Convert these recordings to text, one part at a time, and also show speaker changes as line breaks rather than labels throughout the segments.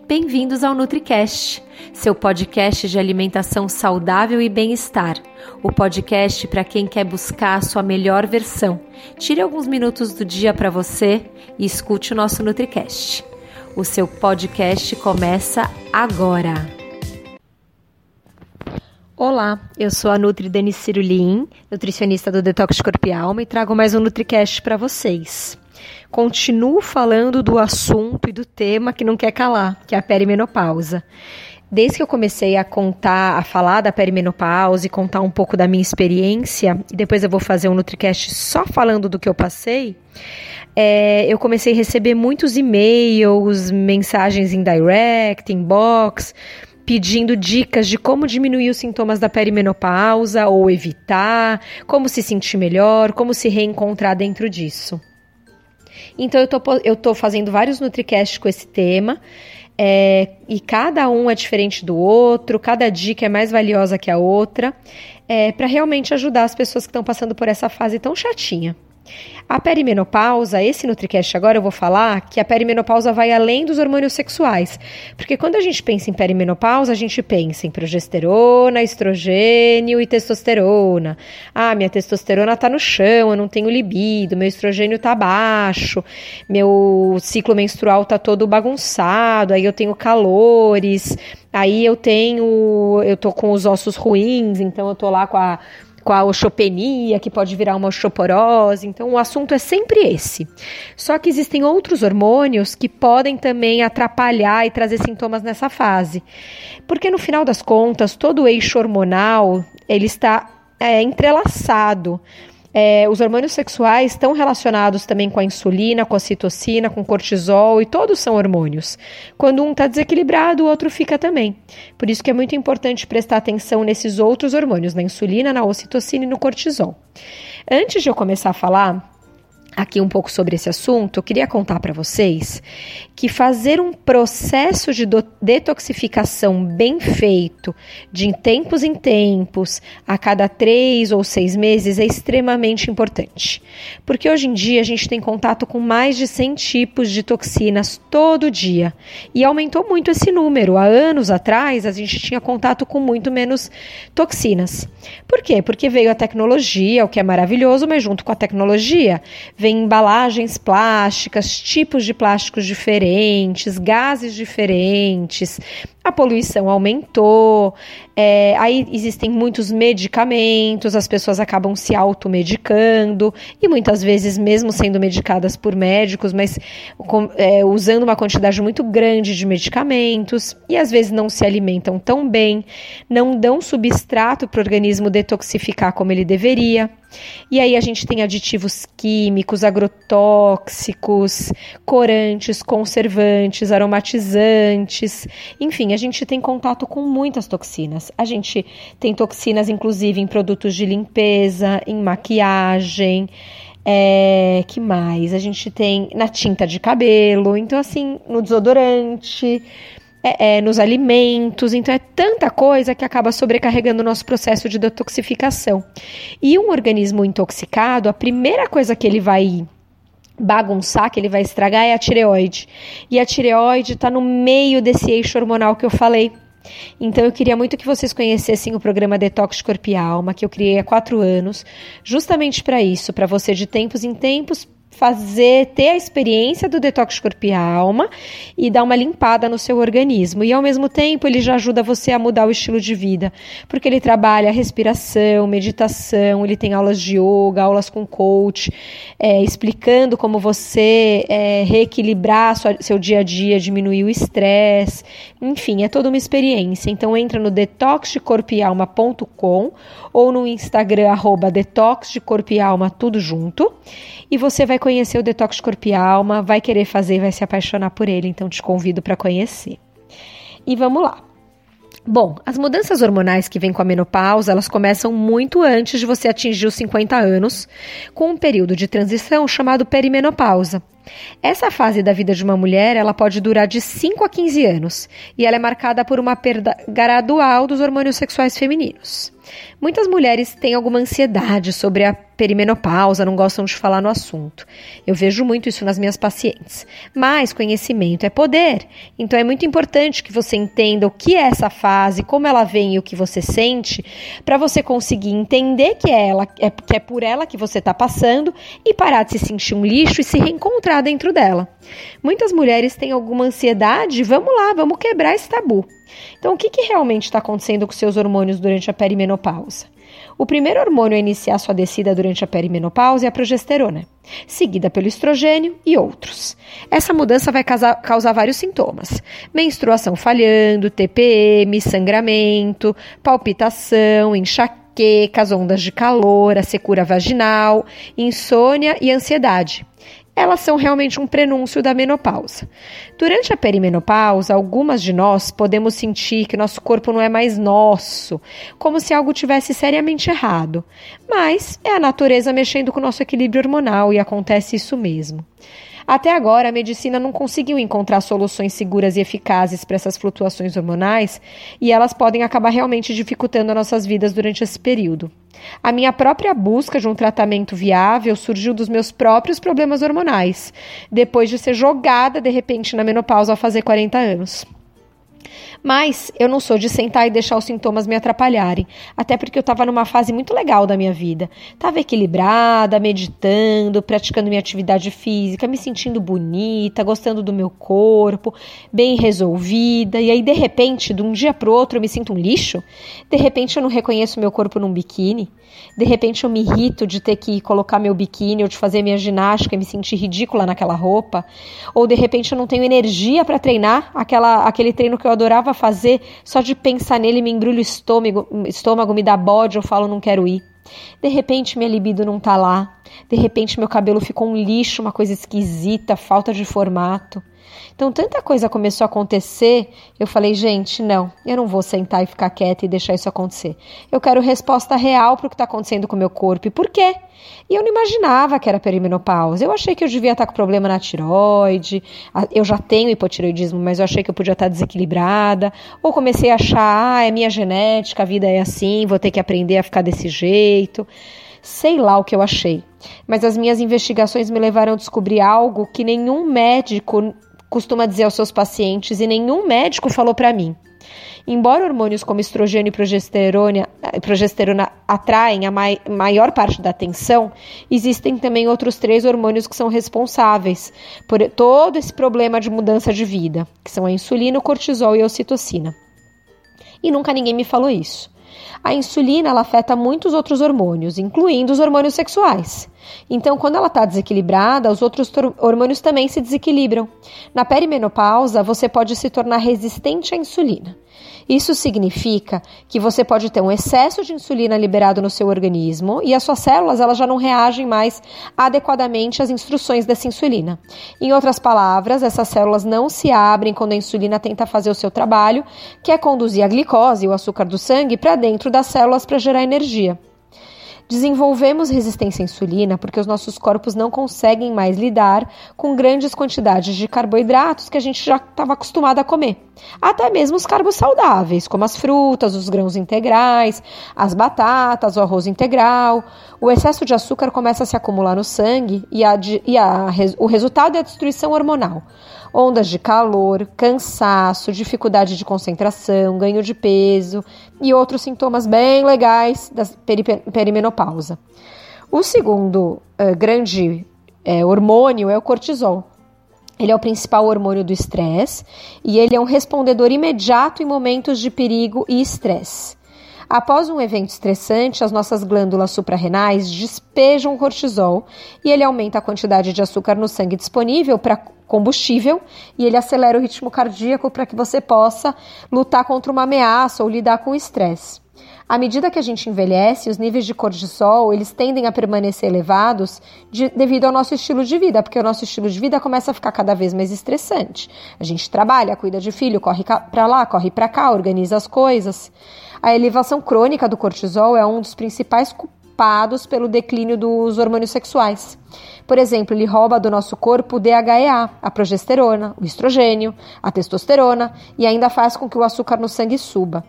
Bem-vindos ao NutriCast, seu podcast de alimentação saudável e bem-estar. O podcast para quem quer buscar a sua melhor versão. Tire alguns minutos do dia para você e escute o nosso NutriCast. O seu podcast começa agora. Olá, eu sou a Nutri Denise Cirulim, nutricionista do Detox Corpo e Alma e trago mais um NutriCast para vocês continuo falando do assunto e do tema que não quer calar, que é a perimenopausa. Desde que eu comecei a contar, a falar da perimenopausa e contar um pouco da minha experiência, e depois eu vou fazer um NutriCast só falando do que eu passei, é, eu comecei a receber muitos e-mails, mensagens em direct, inbox, pedindo dicas de como diminuir os sintomas da perimenopausa ou evitar, como se sentir melhor, como se reencontrar dentro disso. Então eu tô, eu tô fazendo vários NutriCasts com esse tema. É, e cada um é diferente do outro, cada dica é mais valiosa que a outra, é, para realmente ajudar as pessoas que estão passando por essa fase tão chatinha. A perimenopausa, esse NutriCast agora eu vou falar que a perimenopausa vai além dos hormônios sexuais. Porque quando a gente pensa em perimenopausa, a gente pensa em progesterona, estrogênio e testosterona. Ah, minha testosterona tá no chão, eu não tenho libido, meu estrogênio tá baixo, meu ciclo menstrual tá todo bagunçado, aí eu tenho calores, aí eu tenho, eu tô com os ossos ruins, então eu tô lá com a com a osteopenia, que pode virar uma osteoporose. Então, o assunto é sempre esse. Só que existem outros hormônios que podem também atrapalhar e trazer sintomas nessa fase. Porque, no final das contas, todo o eixo hormonal ele está é, entrelaçado. É, os hormônios sexuais estão relacionados também com a insulina, com a citocina, com cortisol e todos são hormônios. Quando um está desequilibrado, o outro fica também. Por isso que é muito importante prestar atenção nesses outros hormônios, na insulina, na ocitocina e no cortisol. Antes de eu começar a falar aqui um pouco sobre esse assunto, eu queria contar para vocês que fazer um processo de detoxificação bem feito, de tempos em tempos, a cada três ou seis meses, é extremamente importante. Porque hoje em dia a gente tem contato com mais de 100 tipos de toxinas todo dia e aumentou muito esse número. Há anos atrás a gente tinha contato com muito menos toxinas. Por quê? Porque veio a tecnologia, o que é maravilhoso, mas junto com a tecnologia vem embalagens plásticas, tipos de plásticos diferentes, gases diferentes, a poluição aumentou, é, aí existem muitos medicamentos, as pessoas acabam se automedicando e muitas vezes, mesmo sendo medicadas por médicos, mas é, usando uma quantidade muito grande de medicamentos e às vezes não se alimentam tão bem, não dão substrato para o organismo detoxificar como ele deveria. E aí a gente tem aditivos químicos, agrotóxicos, corantes, conservantes, aromatizantes, enfim, a gente tem contato com muitas toxinas. A gente tem toxinas, inclusive, em produtos de limpeza, em maquiagem. É, que mais? A gente tem na tinta de cabelo, então assim, no desodorante, é, é, nos alimentos, então é tanta coisa que acaba sobrecarregando o nosso processo de detoxificação. E um organismo intoxicado, a primeira coisa que ele vai bagunçar, que ele vai estragar, é a tireoide. E a tireoide está no meio desse eixo hormonal que eu falei. Então eu queria muito que vocês conhecessem o programa Detox Corpo e Alma, que eu criei há quatro anos, justamente para isso, para você de tempos em tempos fazer, ter a experiência do detox corpo e alma e dar uma limpada no seu organismo. E ao mesmo tempo ele já ajuda você a mudar o estilo de vida, porque ele trabalha respiração, meditação, ele tem aulas de yoga, aulas com coach, é, explicando como você é, reequilibrar sua, seu dia a dia, diminuir o estresse, enfim, é toda uma experiência. Então entra no detoxdecorpoealma.com ou no Instagram arroba detox de corpo e alma tudo junto e você vai conhecer o Detox Corpo e Alma, vai querer fazer e vai se apaixonar por ele, então te convido para conhecer. E vamos lá. Bom, as mudanças hormonais que vêm com a menopausa, elas começam muito antes de você atingir os 50 anos, com um período de transição chamado perimenopausa. Essa fase da vida de uma mulher, ela pode durar de 5 a 15 anos, e ela é marcada por uma perda gradual dos hormônios sexuais femininos. Muitas mulheres têm alguma ansiedade sobre a perimenopausa, não gostam de falar no assunto. Eu vejo muito isso nas minhas pacientes. Mas conhecimento é poder. Então é muito importante que você entenda o que é essa fase, como ela vem e o que você sente, para você conseguir entender que é ela, é, que é por ela que você está passando e parar de se sentir um lixo e se reencontrar dentro dela. Muitas mulheres têm alguma ansiedade, vamos lá, vamos quebrar esse tabu. Então, o que, que realmente está acontecendo com seus hormônios durante a perimenopausa? O primeiro hormônio a iniciar sua descida durante a perimenopausa é a progesterona, seguida pelo estrogênio e outros. Essa mudança vai causar vários sintomas: menstruação falhando, TPM, sangramento, palpitação, enxaquecas, ondas de calor, a secura vaginal, insônia e ansiedade elas são realmente um prenúncio da menopausa. Durante a perimenopausa, algumas de nós podemos sentir que nosso corpo não é mais nosso, como se algo tivesse seriamente errado. Mas é a natureza mexendo com o nosso equilíbrio hormonal e acontece isso mesmo. Até agora, a medicina não conseguiu encontrar soluções seguras e eficazes para essas flutuações hormonais e elas podem acabar realmente dificultando nossas vidas durante esse período. A minha própria busca de um tratamento viável surgiu dos meus próprios problemas hormonais, depois de ser jogada de repente na menopausa ao fazer 40 anos. Mas eu não sou de sentar e deixar os sintomas me atrapalharem, até porque eu estava numa fase muito legal da minha vida. Estava equilibrada, meditando, praticando minha atividade física, me sentindo bonita, gostando do meu corpo, bem resolvida. E aí, de repente, de um dia para o outro, eu me sinto um lixo. De repente, eu não reconheço meu corpo num biquíni. De repente, eu me irrito de ter que colocar meu biquíni ou de fazer minha ginástica e me sentir ridícula naquela roupa. Ou de repente, eu não tenho energia para treinar aquela, aquele treino que eu adorava fazer, só de pensar nele me embrulho o estômago, estômago me dá bode, eu falo não quero ir. De repente minha libido não tá lá. De repente meu cabelo ficou um lixo, uma coisa esquisita, falta de formato. Então, tanta coisa começou a acontecer, eu falei, gente, não, eu não vou sentar e ficar quieta e deixar isso acontecer. Eu quero resposta real para o que está acontecendo com o meu corpo. E por quê? E eu não imaginava que era perimenopausa. Eu achei que eu devia estar com problema na tiroide. Eu já tenho hipotiroidismo, mas eu achei que eu podia estar desequilibrada. Ou comecei a achar, ah, é minha genética, a vida é assim, vou ter que aprender a ficar desse jeito. Sei lá o que eu achei. Mas as minhas investigações me levaram a descobrir algo que nenhum médico costuma dizer aos seus pacientes e nenhum médico falou para mim. Embora hormônios como estrogênio e progesterona, progesterona atraem a mai, maior parte da atenção, existem também outros três hormônios que são responsáveis por todo esse problema de mudança de vida, que são a insulina, o cortisol e a ocitocina. E nunca ninguém me falou isso. A insulina ela afeta muitos outros hormônios, incluindo os hormônios sexuais. Então, quando ela está desequilibrada, os outros hormônios também se desequilibram. Na perimenopausa, você pode se tornar resistente à insulina. Isso significa que você pode ter um excesso de insulina liberado no seu organismo e as suas células elas já não reagem mais adequadamente às instruções dessa insulina. Em outras palavras, essas células não se abrem quando a insulina tenta fazer o seu trabalho, que é conduzir a glicose, o açúcar do sangue, para dentro das células para gerar energia. Desenvolvemos resistência à insulina porque os nossos corpos não conseguem mais lidar com grandes quantidades de carboidratos que a gente já estava acostumado a comer. Até mesmo os carbos saudáveis, como as frutas, os grãos integrais, as batatas, o arroz integral. O excesso de açúcar começa a se acumular no sangue e, a, e a, o resultado é a destruição hormonal ondas de calor, cansaço, dificuldade de concentração, ganho de peso e outros sintomas bem legais da perimenopausa. O segundo uh, grande uh, hormônio é o cortisol. Ele é o principal hormônio do estresse e ele é um respondedor imediato em momentos de perigo e estresse. Após um evento estressante, as nossas glândulas suprarrenais despejam cortisol e ele aumenta a quantidade de açúcar no sangue disponível para combustível e ele acelera o ritmo cardíaco para que você possa lutar contra uma ameaça ou lidar com o estresse. À medida que a gente envelhece, os níveis de cortisol eles tendem a permanecer elevados de, devido ao nosso estilo de vida, porque o nosso estilo de vida começa a ficar cada vez mais estressante. A gente trabalha, cuida de filho, corre para lá, corre para cá, organiza as coisas. A elevação crônica do cortisol é um dos principais culpados pelo declínio dos hormônios sexuais. Por exemplo, ele rouba do nosso corpo o DHEA, a progesterona, o estrogênio, a testosterona e ainda faz com que o açúcar no sangue suba.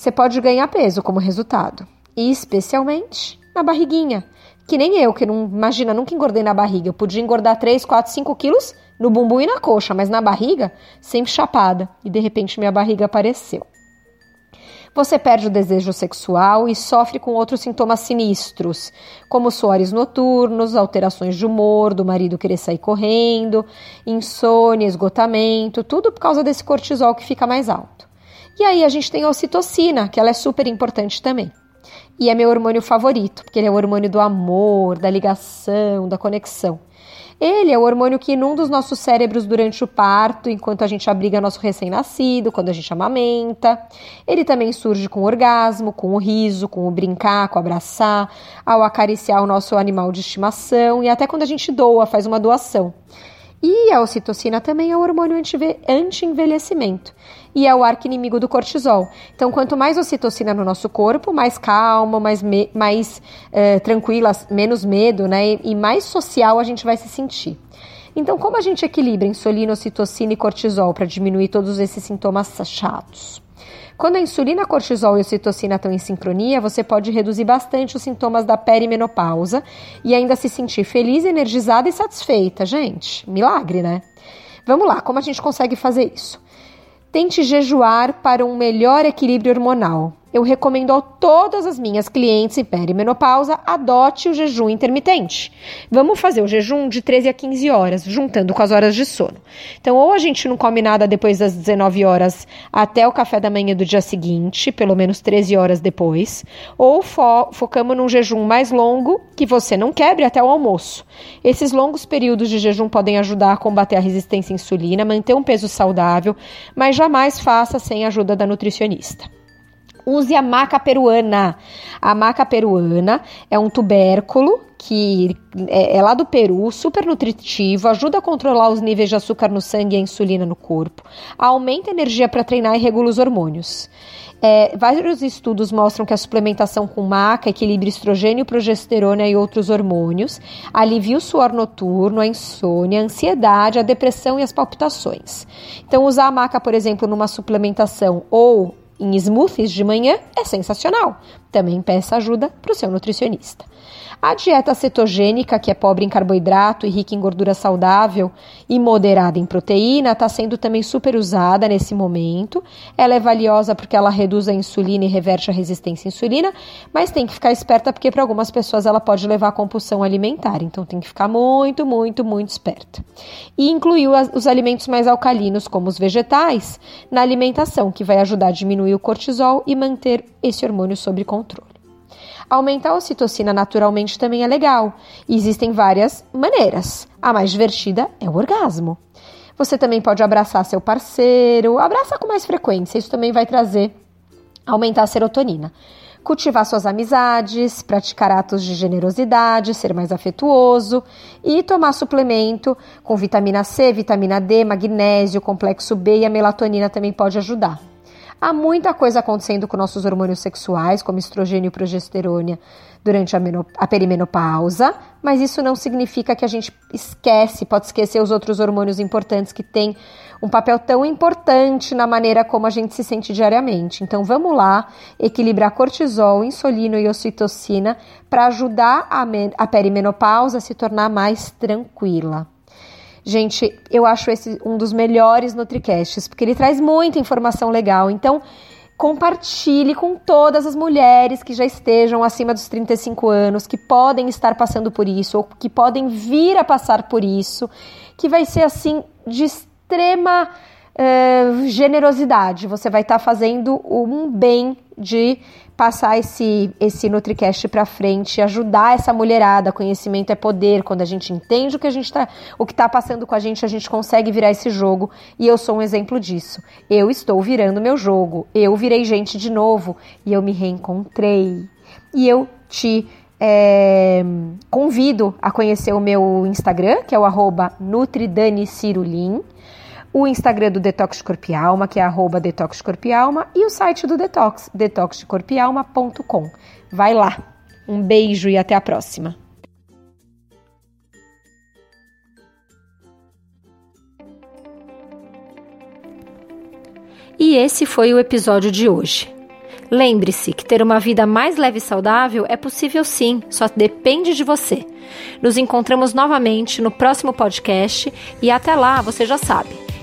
Você pode ganhar peso como resultado, e especialmente na barriguinha. Que nem eu, que não imagina, nunca engordei na barriga. Eu podia engordar 3, 4, 5 quilos no bumbum e na coxa, mas na barriga, sempre chapada. E de repente minha barriga apareceu. Você perde o desejo sexual e sofre com outros sintomas sinistros, como suores noturnos, alterações de humor, do marido querer sair correndo, insônia, esgotamento, tudo por causa desse cortisol que fica mais alto. E aí a gente tem a ocitocina, que ela é super importante também. E é meu hormônio favorito, porque ele é o hormônio do amor, da ligação, da conexão. Ele é o hormônio que inunda os nossos cérebros durante o parto, enquanto a gente abriga nosso recém-nascido, quando a gente amamenta. Ele também surge com o orgasmo, com o riso, com o brincar, com o abraçar, ao acariciar o nosso animal de estimação e até quando a gente doa, faz uma doação. E a ocitocina também é o hormônio anti-envelhecimento e é o arco inimigo do cortisol. Então, quanto mais ocitocina no nosso corpo, mais calma, mais, me, mais uh, tranquila, menos medo, né? E, e mais social a gente vai se sentir. Então, como a gente equilibra insulina, ocitocina e cortisol para diminuir todos esses sintomas chatos? Quando a insulina, cortisol e a ocitocina estão em sincronia, você pode reduzir bastante os sintomas da perimenopausa e ainda se sentir feliz, energizada e satisfeita. Gente, milagre, né? Vamos lá, como a gente consegue fazer isso? Tente jejuar para um melhor equilíbrio hormonal eu recomendo a todas as minhas clientes em perimenopausa adote o jejum intermitente. Vamos fazer o jejum de 13 a 15 horas, juntando com as horas de sono. Então, ou a gente não come nada depois das 19 horas até o café da manhã do dia seguinte, pelo menos 13 horas depois, ou fo focamos num jejum mais longo que você não quebre até o almoço. Esses longos períodos de jejum podem ajudar a combater a resistência à insulina, manter um peso saudável, mas jamais faça sem a ajuda da nutricionista. Use a maca peruana. A maca peruana é um tubérculo que é, é, lá do Peru, super nutritivo, ajuda a controlar os níveis de açúcar no sangue e a insulina no corpo, aumenta a energia para treinar e regula os hormônios. É, vários estudos mostram que a suplementação com maca equilibra estrogênio, progesterona e outros hormônios, alivia o suor noturno, a insônia, a ansiedade, a depressão e as palpitações. Então, usar a maca, por exemplo, numa suplementação ou em smoothies de manhã é sensacional. Também peça ajuda para o seu nutricionista. A dieta cetogênica, que é pobre em carboidrato e rica em gordura saudável e moderada em proteína, está sendo também super usada nesse momento. Ela é valiosa porque ela reduz a insulina e reverte a resistência à insulina, mas tem que ficar esperta porque para algumas pessoas ela pode levar a compulsão alimentar. Então tem que ficar muito, muito, muito esperta. E incluiu os alimentos mais alcalinos, como os vegetais, na alimentação, que vai ajudar a diminuir o cortisol e manter esse hormônio sob controle. Aumentar a ocitocina naturalmente também é legal. Existem várias maneiras. A mais divertida é o orgasmo. Você também pode abraçar seu parceiro, abraça com mais frequência, isso também vai trazer aumentar a serotonina. Cultivar suas amizades, praticar atos de generosidade, ser mais afetuoso e tomar suplemento com vitamina C, vitamina D, magnésio, complexo B e a melatonina também pode ajudar. Há muita coisa acontecendo com nossos hormônios sexuais, como estrogênio e progesterona, durante a, a perimenopausa, mas isso não significa que a gente esquece, pode esquecer os outros hormônios importantes que têm um papel tão importante na maneira como a gente se sente diariamente. Então vamos lá equilibrar cortisol, insulina e ocitocina para ajudar a, a perimenopausa a se tornar mais tranquila. Gente, eu acho esse um dos melhores Nutricasts, porque ele traz muita informação legal. Então, compartilhe com todas as mulheres que já estejam acima dos 35 anos, que podem estar passando por isso, ou que podem vir a passar por isso, que vai ser assim de extrema uh, generosidade. Você vai estar tá fazendo um bem de passar esse, esse NutriCast para frente, ajudar essa mulherada. Conhecimento é poder. Quando a gente entende o que a gente tá, o que está passando com a gente, a gente consegue virar esse jogo. E eu sou um exemplo disso. Eu estou virando meu jogo. Eu virei gente de novo e eu me reencontrei. E eu te é, convido a conhecer o meu Instagram, que é o arroba NutriDaniCirulin o Instagram do Detox Corpo Alma, que é arroba Detox Corpo e Alma, e o site do Detox, detoxdecorpialma.com. Vai lá! Um beijo e até a próxima. E esse foi o episódio de hoje. Lembre-se que ter uma vida mais leve e saudável é possível sim, só depende de você. Nos encontramos novamente no próximo podcast e até lá, você já sabe.